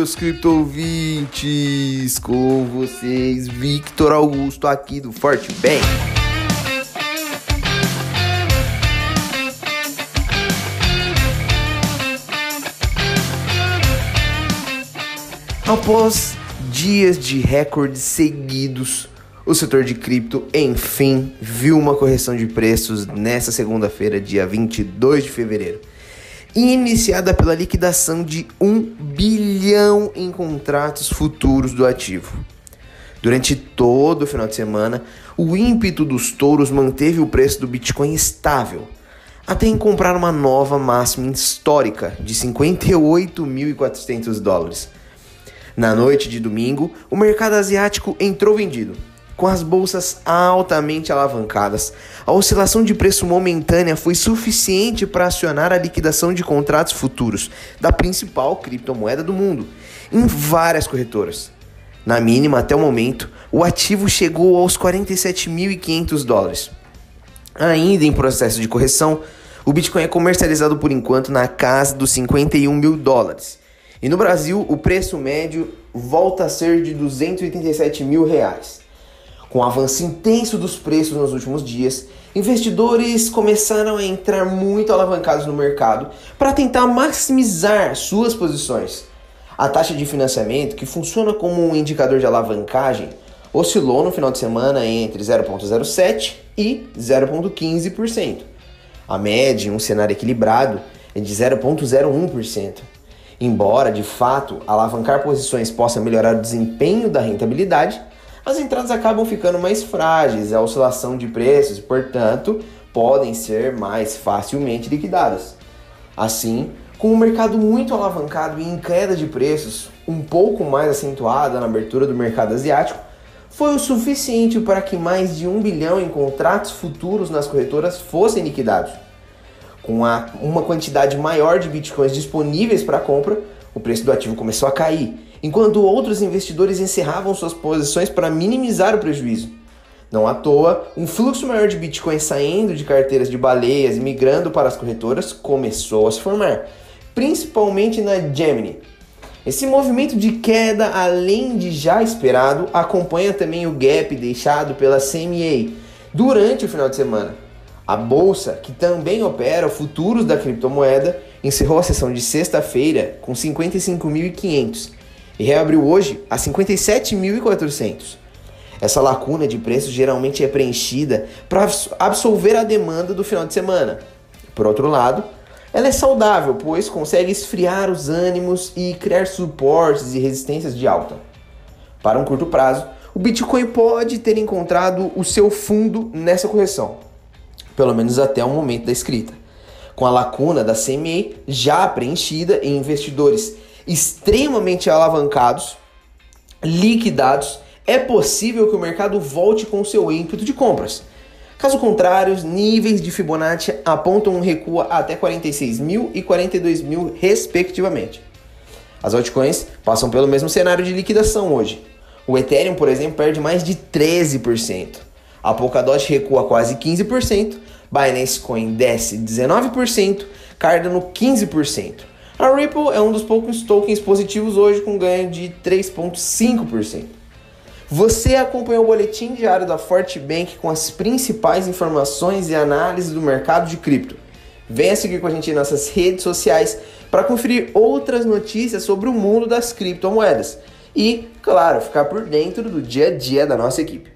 meus criptovintes! Com vocês, Victor Augusto aqui do Forte Bank. Após dias de recordes seguidos, o setor de cripto, enfim, viu uma correção de preços nessa segunda-feira, dia 22 de fevereiro iniciada pela liquidação de 1 bilhão em contratos futuros do ativo. Durante todo o final de semana, o ímpeto dos touros manteve o preço do Bitcoin estável, até em comprar uma nova máxima histórica de 58.400 dólares. Na noite de domingo, o mercado asiático entrou vendido com as bolsas altamente alavancadas, a oscilação de preço momentânea foi suficiente para acionar a liquidação de contratos futuros da principal criptomoeda do mundo em várias corretoras. Na mínima, até o momento, o ativo chegou aos 47.500 dólares. Ainda em processo de correção, o Bitcoin é comercializado por enquanto na casa dos 51 mil dólares. E no Brasil, o preço médio volta a ser de 287 mil reais. Com o avanço intenso dos preços nos últimos dias, investidores começaram a entrar muito alavancados no mercado para tentar maximizar suas posições. A taxa de financiamento, que funciona como um indicador de alavancagem, oscilou no final de semana entre 0,07% e 0,15%. A média em um cenário equilibrado é de 0,01%. Embora, de fato, alavancar posições possa melhorar o desempenho da rentabilidade, as entradas acabam ficando mais frágeis, a oscilação de preços e, portanto, podem ser mais facilmente liquidadas. Assim, com o mercado muito alavancado e em queda de preços um pouco mais acentuada na abertura do mercado asiático, foi o suficiente para que mais de um bilhão em contratos futuros nas corretoras fossem liquidados. Com a, uma quantidade maior de bitcoins disponíveis para compra, o preço do ativo começou a cair enquanto outros investidores encerravam suas posições para minimizar o prejuízo. Não à toa, um fluxo maior de Bitcoin saindo de carteiras de baleias e migrando para as corretoras começou a se formar, principalmente na Gemini. Esse movimento de queda, além de já esperado, acompanha também o gap deixado pela CMA durante o final de semana. A bolsa, que também opera futuros da criptomoeda, encerrou a sessão de sexta-feira com 55.500 e reabriu hoje a 57.400. Essa lacuna de preço geralmente é preenchida para absolver a demanda do final de semana. Por outro lado, ela é saudável, pois consegue esfriar os ânimos e criar suportes e resistências de alta. Para um curto prazo, o Bitcoin pode ter encontrado o seu fundo nessa correção, pelo menos até o momento da escrita. Com a lacuna da CME já preenchida e investidores extremamente alavancados, liquidados, é possível que o mercado volte com seu ímpeto de compras. Caso contrário, os níveis de Fibonacci apontam um recuo até 46 mil e 42 mil, respectivamente. As altcoins passam pelo mesmo cenário de liquidação hoje. O Ethereum, por exemplo, perde mais de 13%. A Polkadot recua quase 15%, Binance Coin desce 19%, Cardano 15%. A Ripple é um dos poucos tokens positivos hoje com ganho de 3,5%. Você acompanhou o boletim diário da Fortbank com as principais informações e análises do mercado de cripto. Venha seguir com a gente em nossas redes sociais para conferir outras notícias sobre o mundo das criptomoedas e, claro, ficar por dentro do dia a dia da nossa equipe.